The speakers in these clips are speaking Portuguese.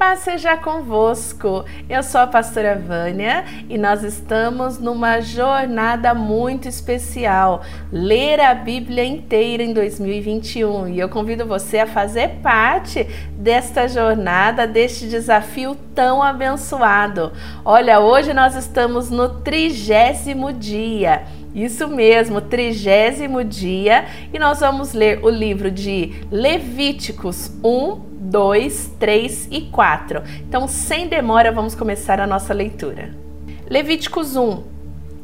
Paz seja convosco. Eu sou a pastora Vânia e nós estamos numa jornada muito especial, ler a Bíblia inteira em 2021. E eu convido você a fazer parte desta jornada, deste desafio tão abençoado. Olha, hoje nós estamos no trigésimo dia. Isso mesmo, trigésimo dia, e nós vamos ler o livro de Levíticos 1, 2, 3 e 4. Então, sem demora, vamos começar a nossa leitura. Levíticos 1.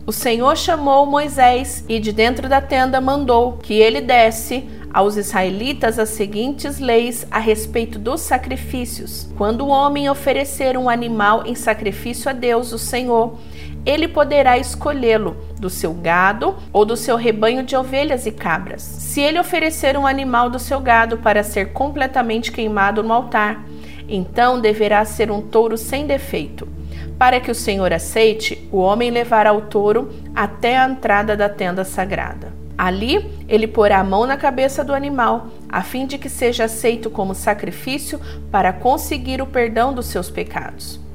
O Senhor chamou Moisés e de dentro da tenda mandou que ele desse aos israelitas as seguintes leis a respeito dos sacrifícios. Quando o homem oferecer um animal em sacrifício a Deus, o Senhor, ele poderá escolhê-lo do seu gado ou do seu rebanho de ovelhas e cabras. Se ele oferecer um animal do seu gado para ser completamente queimado no altar, então deverá ser um touro sem defeito. Para que o Senhor aceite, o homem levará o touro até a entrada da tenda sagrada. Ali, ele porá a mão na cabeça do animal, a fim de que seja aceito como sacrifício para conseguir o perdão dos seus pecados.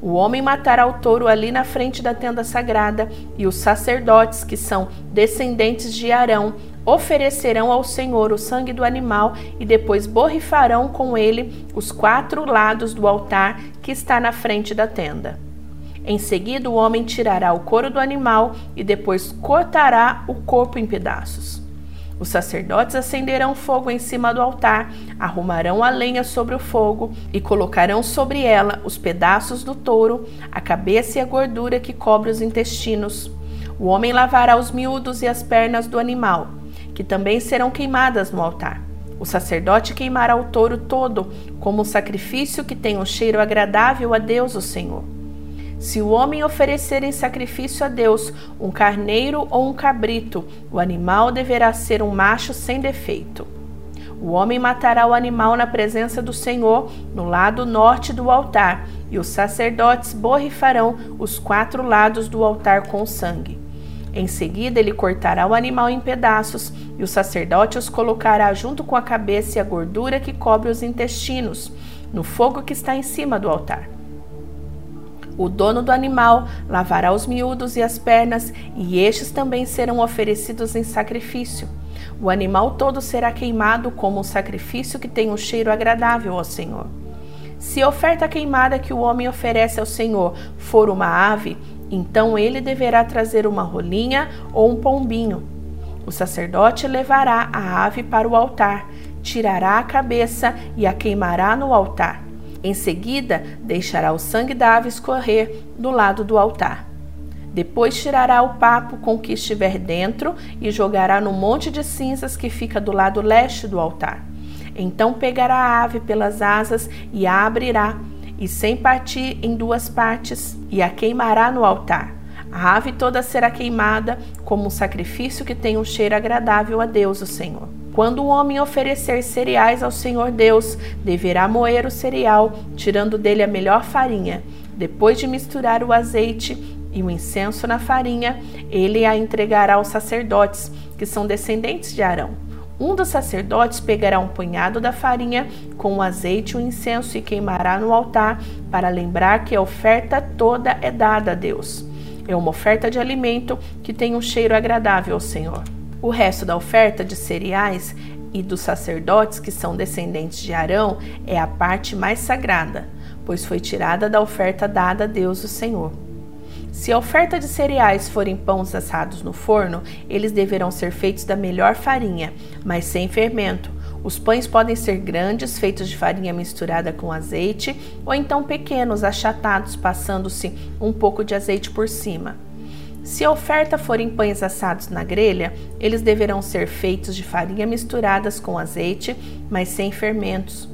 O homem matará o touro ali na frente da tenda sagrada, e os sacerdotes, que são descendentes de Arão, oferecerão ao Senhor o sangue do animal e depois borrifarão com ele os quatro lados do altar que está na frente da tenda. Em seguida, o homem tirará o couro do animal e depois cortará o corpo em pedaços. Os sacerdotes acenderão fogo em cima do altar, arrumarão a lenha sobre o fogo e colocarão sobre ela os pedaços do touro, a cabeça e a gordura que cobre os intestinos. O homem lavará os miúdos e as pernas do animal, que também serão queimadas no altar. O sacerdote queimará o touro todo, como um sacrifício que tem um cheiro agradável a Deus, o Senhor. Se o homem oferecer em sacrifício a Deus um carneiro ou um cabrito, o animal deverá ser um macho sem defeito. O homem matará o animal na presença do Senhor, no lado norte do altar, e os sacerdotes borrifarão os quatro lados do altar com sangue. Em seguida, ele cortará o animal em pedaços, e o sacerdote os colocará junto com a cabeça e a gordura que cobre os intestinos, no fogo que está em cima do altar. O dono do animal lavará os miúdos e as pernas, e estes também serão oferecidos em sacrifício. O animal todo será queimado como um sacrifício que tem um cheiro agradável ao Senhor. Se a oferta queimada que o homem oferece ao Senhor for uma ave, então ele deverá trazer uma rolinha ou um pombinho. O sacerdote levará a ave para o altar, tirará a cabeça e a queimará no altar. Em seguida, deixará o sangue da ave escorrer do lado do altar. Depois tirará o papo com o que estiver dentro e jogará no monte de cinzas que fica do lado leste do altar. Então pegará a ave pelas asas e a abrirá, e sem partir em duas partes, e a queimará no altar. A ave toda será queimada como um sacrifício que tem um cheiro agradável a Deus, o Senhor. Quando o homem oferecer cereais ao Senhor Deus, deverá moer o cereal, tirando dele a melhor farinha. Depois de misturar o azeite e o incenso na farinha, ele a entregará aos sacerdotes, que são descendentes de Arão. Um dos sacerdotes pegará um punhado da farinha com o azeite e o incenso e queimará no altar, para lembrar que a oferta toda é dada a Deus. É uma oferta de alimento que tem um cheiro agradável ao Senhor. O resto da oferta de cereais e dos sacerdotes que são descendentes de Arão é a parte mais sagrada, pois foi tirada da oferta dada a Deus o Senhor. Se a oferta de cereais forem pães assados no forno, eles deverão ser feitos da melhor farinha, mas sem fermento. Os pães podem ser grandes, feitos de farinha misturada com azeite, ou então pequenos, achatados, passando-se um pouco de azeite por cima. Se a oferta for em pães assados na grelha, eles deverão ser feitos de farinha misturadas com azeite, mas sem fermentos.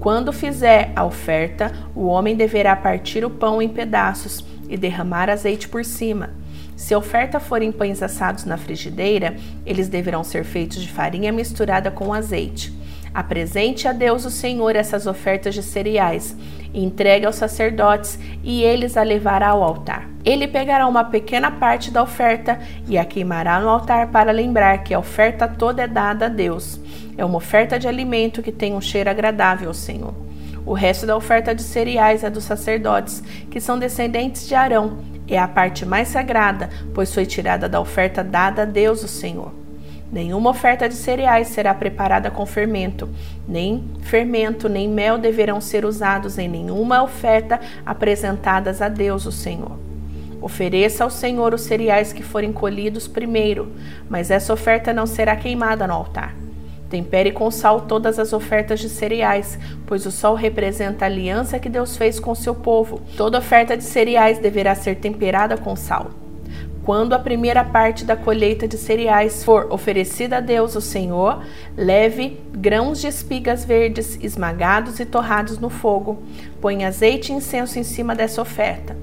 Quando fizer a oferta, o homem deverá partir o pão em pedaços e derramar azeite por cima. Se a oferta for em pães assados na frigideira, eles deverão ser feitos de farinha misturada com azeite. Apresente a Deus o Senhor essas ofertas de cereais, entregue aos sacerdotes e eles a levará ao altar. Ele pegará uma pequena parte da oferta e a queimará no altar para lembrar que a oferta toda é dada a Deus. É uma oferta de alimento que tem um cheiro agradável ao Senhor. O resto da oferta de cereais é dos sacerdotes, que são descendentes de Arão. É a parte mais sagrada, pois foi tirada da oferta dada a Deus, o Senhor. Nenhuma oferta de cereais será preparada com fermento, nem fermento, nem mel deverão ser usados em nenhuma oferta apresentadas a Deus, o Senhor. Ofereça ao Senhor os cereais que forem colhidos primeiro, mas essa oferta não será queimada no altar. Tempere com sal todas as ofertas de cereais, pois o sol representa a aliança que Deus fez com seu povo. Toda oferta de cereais deverá ser temperada com sal. Quando a primeira parte da colheita de cereais for oferecida a Deus, o Senhor, leve grãos de espigas verdes esmagados e torrados no fogo. Põe azeite e incenso em cima dessa oferta.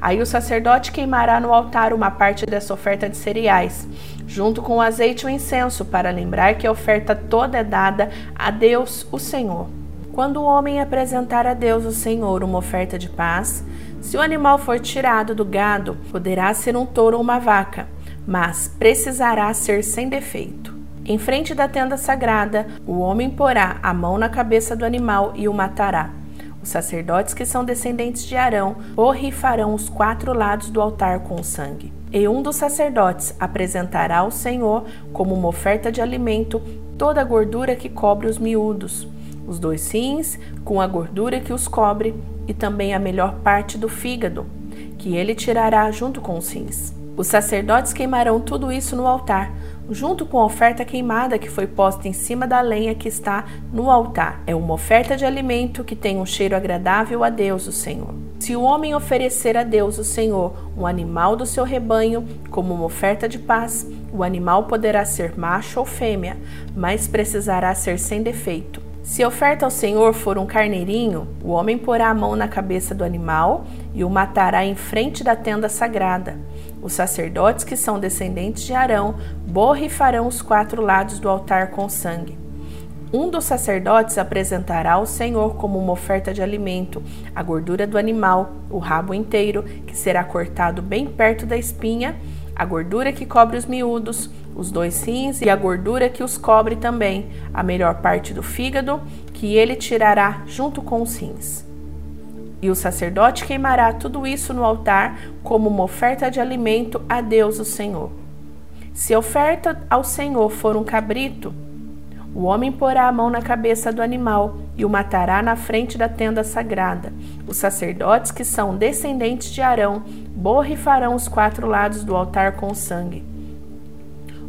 Aí o sacerdote queimará no altar uma parte dessa oferta de cereais, junto com o azeite e o incenso, para lembrar que a oferta toda é dada a Deus, o Senhor. Quando o homem apresentar a Deus, o Senhor, uma oferta de paz, se o animal for tirado do gado, poderá ser um touro ou uma vaca, mas precisará ser sem defeito. Em frente da tenda sagrada, o homem porá a mão na cabeça do animal e o matará. Os sacerdotes que são descendentes de Arão borrifarão os quatro lados do altar com sangue. E um dos sacerdotes apresentará ao Senhor, como uma oferta de alimento, toda a gordura que cobre os miúdos, os dois rins com a gordura que os cobre, e também a melhor parte do fígado, que ele tirará junto com os rins. Os sacerdotes queimarão tudo isso no altar, junto com a oferta queimada que foi posta em cima da lenha que está no altar. É uma oferta de alimento que tem um cheiro agradável a Deus, o Senhor. Se o homem oferecer a Deus, o Senhor, um animal do seu rebanho como uma oferta de paz, o animal poderá ser macho ou fêmea, mas precisará ser sem defeito. Se a oferta ao Senhor for um carneirinho, o homem porá a mão na cabeça do animal e o matará em frente da tenda sagrada. Os sacerdotes que são descendentes de Arão borrifarão os quatro lados do altar com sangue. Um dos sacerdotes apresentará ao Senhor como uma oferta de alimento a gordura do animal, o rabo inteiro, que será cortado bem perto da espinha, a gordura que cobre os miúdos, os dois rins e a gordura que os cobre também, a melhor parte do fígado, que ele tirará junto com os rins. E o sacerdote queimará tudo isso no altar como uma oferta de alimento a Deus, o Senhor. Se a oferta ao Senhor for um cabrito, o homem porá a mão na cabeça do animal e o matará na frente da tenda sagrada. Os sacerdotes, que são descendentes de Arão, borrifarão os quatro lados do altar com sangue.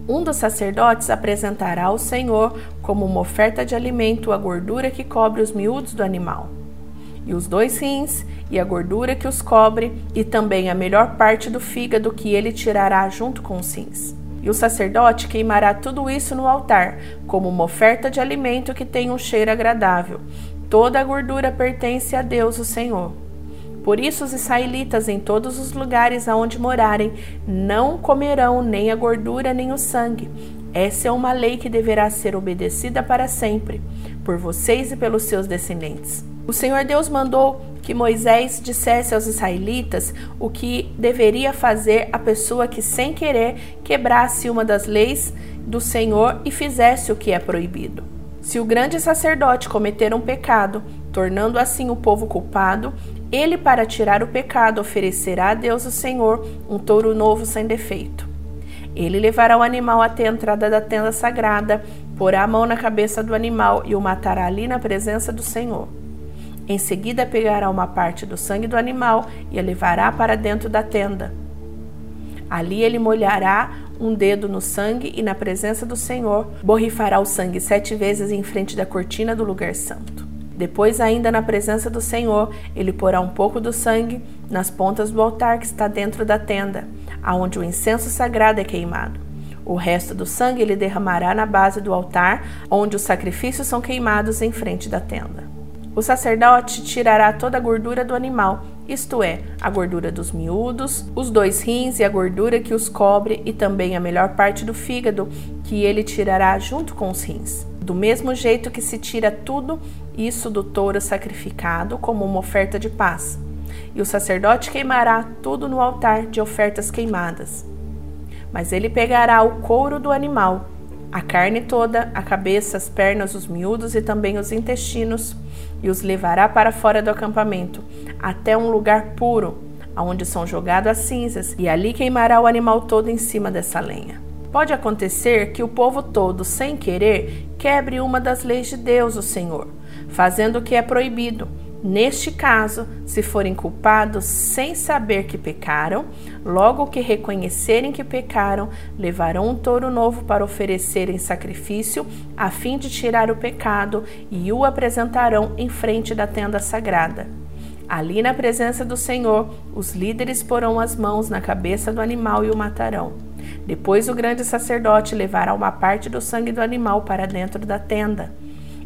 Um dos sacerdotes apresentará ao Senhor como uma oferta de alimento a gordura que cobre os miúdos do animal, e os dois rins, e a gordura que os cobre, e também a melhor parte do fígado que ele tirará junto com os rins. E o sacerdote queimará tudo isso no altar, como uma oferta de alimento que tem um cheiro agradável. Toda a gordura pertence a Deus, o Senhor. Por isso, os israelitas, em todos os lugares aonde morarem, não comerão nem a gordura nem o sangue. Essa é uma lei que deverá ser obedecida para sempre, por vocês e pelos seus descendentes. O Senhor Deus mandou que Moisés dissesse aos israelitas o que deveria fazer a pessoa que, sem querer, quebrasse uma das leis do Senhor e fizesse o que é proibido. Se o grande sacerdote cometer um pecado, tornando assim o povo culpado, ele, para tirar o pecado, oferecerá a Deus o Senhor um touro novo sem defeito. Ele levará o animal até a entrada da tenda sagrada, porá a mão na cabeça do animal e o matará ali na presença do Senhor. Em seguida, pegará uma parte do sangue do animal e a levará para dentro da tenda. Ali ele molhará um dedo no sangue e, na presença do Senhor, borrifará o sangue sete vezes em frente da cortina do lugar santo. Depois, ainda na presença do Senhor, ele porá um pouco do sangue nas pontas do altar que está dentro da tenda, aonde o incenso sagrado é queimado. O resto do sangue ele derramará na base do altar, onde os sacrifícios são queimados em frente da tenda. O sacerdote tirará toda a gordura do animal, isto é, a gordura dos miúdos, os dois rins e a gordura que os cobre, e também a melhor parte do fígado, que ele tirará junto com os rins. Do mesmo jeito que se tira tudo isso do touro sacrificado como uma oferta de paz. E o sacerdote queimará tudo no altar de ofertas queimadas. Mas ele pegará o couro do animal, a carne toda, a cabeça, as pernas, os miúdos e também os intestinos, e os levará para fora do acampamento, até um lugar puro, aonde são jogados as cinzas, e ali queimará o animal todo em cima dessa lenha. Pode acontecer que o povo todo, sem querer, quebre uma das leis de Deus, o Senhor, fazendo o que é proibido Neste caso, se forem culpados sem saber que pecaram, logo que reconhecerem que pecaram, levarão um touro novo para oferecer em sacrifício, a fim de tirar o pecado, e o apresentarão em frente da tenda sagrada. Ali, na presença do Senhor, os líderes porão as mãos na cabeça do animal e o matarão. Depois, o grande sacerdote levará uma parte do sangue do animal para dentro da tenda.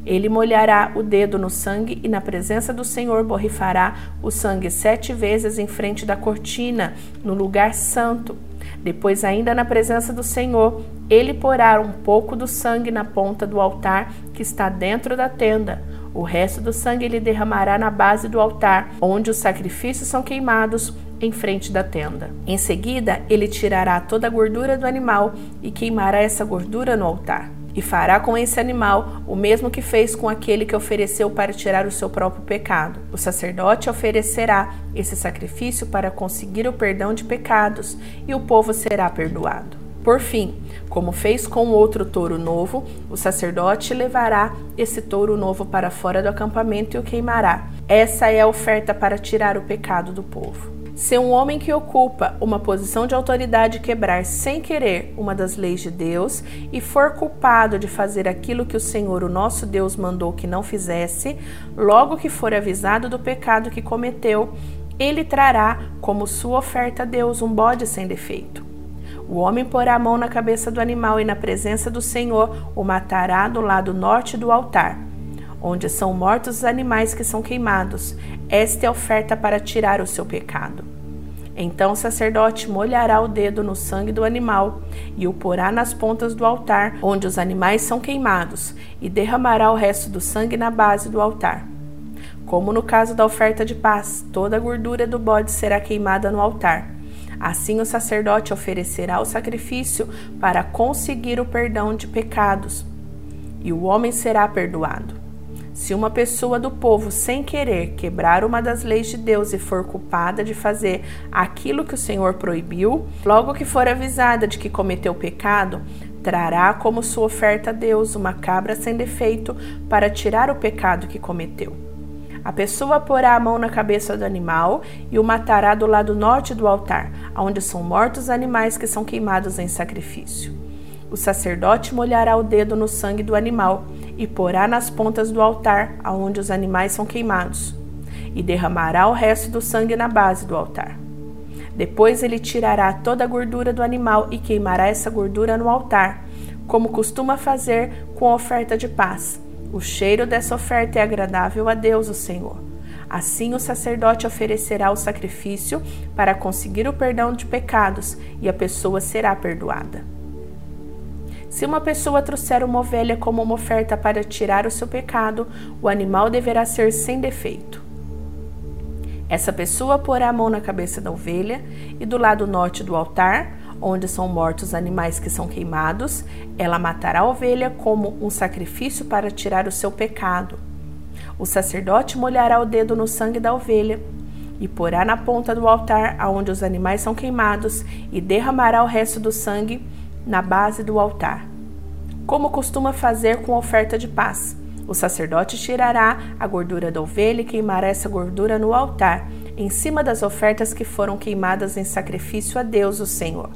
Ele molhará o dedo no sangue e, na presença do Senhor, borrifará o sangue sete vezes em frente da cortina, no lugar santo. Depois, ainda na presença do Senhor, ele porá um pouco do sangue na ponta do altar que está dentro da tenda. O resto do sangue ele derramará na base do altar, onde os sacrifícios são queimados, em frente da tenda. Em seguida, ele tirará toda a gordura do animal e queimará essa gordura no altar e fará com esse animal o mesmo que fez com aquele que ofereceu para tirar o seu próprio pecado. O sacerdote oferecerá esse sacrifício para conseguir o perdão de pecados e o povo será perdoado. Por fim, como fez com outro touro novo, o sacerdote levará esse touro novo para fora do acampamento e o queimará. Essa é a oferta para tirar o pecado do povo. Se um homem que ocupa uma posição de autoridade quebrar sem querer uma das leis de Deus e for culpado de fazer aquilo que o Senhor, o nosso Deus, mandou que não fizesse, logo que for avisado do pecado que cometeu, ele trará como sua oferta a Deus um bode sem defeito. O homem porá a mão na cabeça do animal e, na presença do Senhor, o matará do lado norte do altar onde são mortos os animais que são queimados. Esta é a oferta para tirar o seu pecado. Então o sacerdote molhará o dedo no sangue do animal e o porá nas pontas do altar onde os animais são queimados, e derramará o resto do sangue na base do altar. Como no caso da oferta de paz, toda a gordura do bode será queimada no altar. Assim o sacerdote oferecerá o sacrifício para conseguir o perdão de pecados, e o homem será perdoado. Se uma pessoa do povo, sem querer, quebrar uma das leis de Deus e for culpada de fazer aquilo que o Senhor proibiu, logo que for avisada de que cometeu pecado, trará como sua oferta a Deus uma cabra sem defeito para tirar o pecado que cometeu. A pessoa porá a mão na cabeça do animal e o matará do lado norte do altar, onde são mortos os animais que são queimados em sacrifício. O sacerdote molhará o dedo no sangue do animal e porá nas pontas do altar aonde os animais são queimados, e derramará o resto do sangue na base do altar. Depois ele tirará toda a gordura do animal e queimará essa gordura no altar, como costuma fazer com a oferta de paz. O cheiro dessa oferta é agradável a Deus, o Senhor. Assim, o sacerdote oferecerá o sacrifício para conseguir o perdão de pecados e a pessoa será perdoada. Se uma pessoa trouxer uma ovelha como uma oferta para tirar o seu pecado, o animal deverá ser sem defeito. Essa pessoa porá a mão na cabeça da ovelha e do lado norte do altar, onde são mortos os animais que são queimados, ela matará a ovelha como um sacrifício para tirar o seu pecado. O sacerdote molhará o dedo no sangue da ovelha e porá na ponta do altar aonde os animais são queimados e derramará o resto do sangue na base do altar, como costuma fazer com a oferta de paz. O sacerdote tirará a gordura da ovelha e queimará essa gordura no altar, em cima das ofertas que foram queimadas em sacrifício a Deus, o Senhor.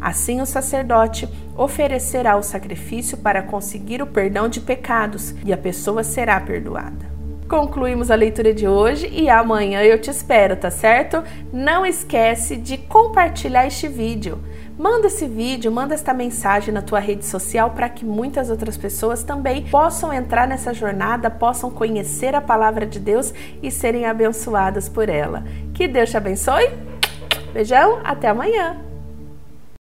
Assim, o sacerdote oferecerá o sacrifício para conseguir o perdão de pecados e a pessoa será perdoada. Concluímos a leitura de hoje e amanhã eu te espero, tá certo? Não esquece de compartilhar este vídeo. Manda esse vídeo, manda esta mensagem na tua rede social para que muitas outras pessoas também possam entrar nessa jornada, possam conhecer a palavra de Deus e serem abençoadas por ela. Que Deus te abençoe. Beijão, até amanhã.